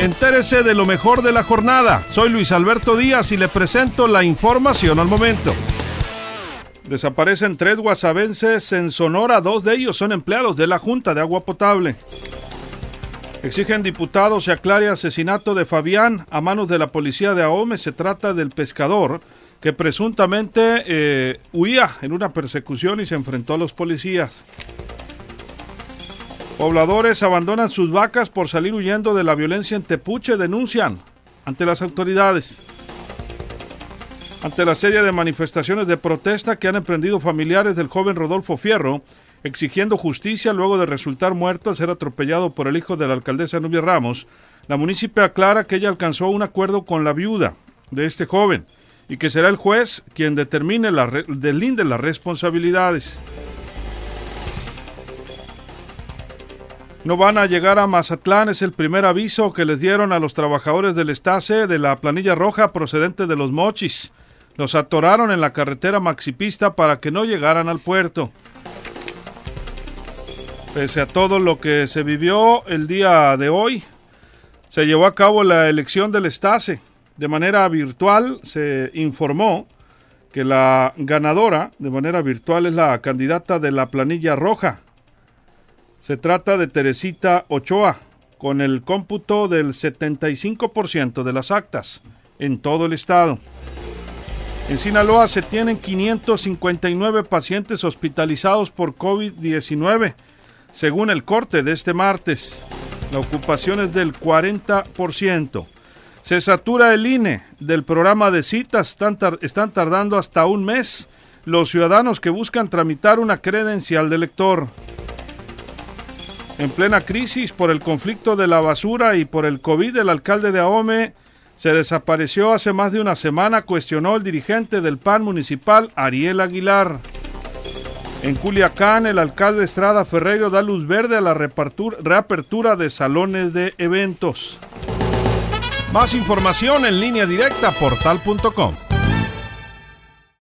Entérese de lo mejor de la jornada. Soy Luis Alberto Díaz y le presento la información al momento. Desaparecen tres guasavenses en Sonora, dos de ellos son empleados de la Junta de Agua Potable. Exigen diputados se aclare asesinato de Fabián a manos de la policía de Ahome. Se trata del pescador que presuntamente eh, huía en una persecución y se enfrentó a los policías. Pobladores abandonan sus vacas por salir huyendo de la violencia en Tepuche, denuncian ante las autoridades. Ante la serie de manifestaciones de protesta que han emprendido familiares del joven Rodolfo Fierro, exigiendo justicia luego de resultar muerto al ser atropellado por el hijo de la alcaldesa Nubia Ramos, la municipio aclara que ella alcanzó un acuerdo con la viuda de este joven y que será el juez quien determine la delinde las responsabilidades. No van a llegar a Mazatlán, es el primer aviso que les dieron a los trabajadores del Estase de la planilla roja procedente de los Mochis. Los atoraron en la carretera maxipista para que no llegaran al puerto. Pese a todo lo que se vivió el día de hoy, se llevó a cabo la elección del Estase. De manera virtual se informó que la ganadora de manera virtual es la candidata de la planilla roja. Se trata de Teresita Ochoa, con el cómputo del 75% de las actas en todo el estado. En Sinaloa se tienen 559 pacientes hospitalizados por COVID-19, según el corte de este martes. La ocupación es del 40%. Se satura el INE del programa de citas, están, tardando hasta un mes los ciudadanos que buscan tramitar una credencial de lector. En plena crisis por el conflicto de la basura y por el COVID, el alcalde de Ahome se desapareció hace más de una semana, cuestionó el dirigente del PAN municipal, Ariel Aguilar. En Culiacán, el alcalde Estrada Ferreiro da luz verde a la reapertura de salones de eventos. Más información en línea directa portal.com.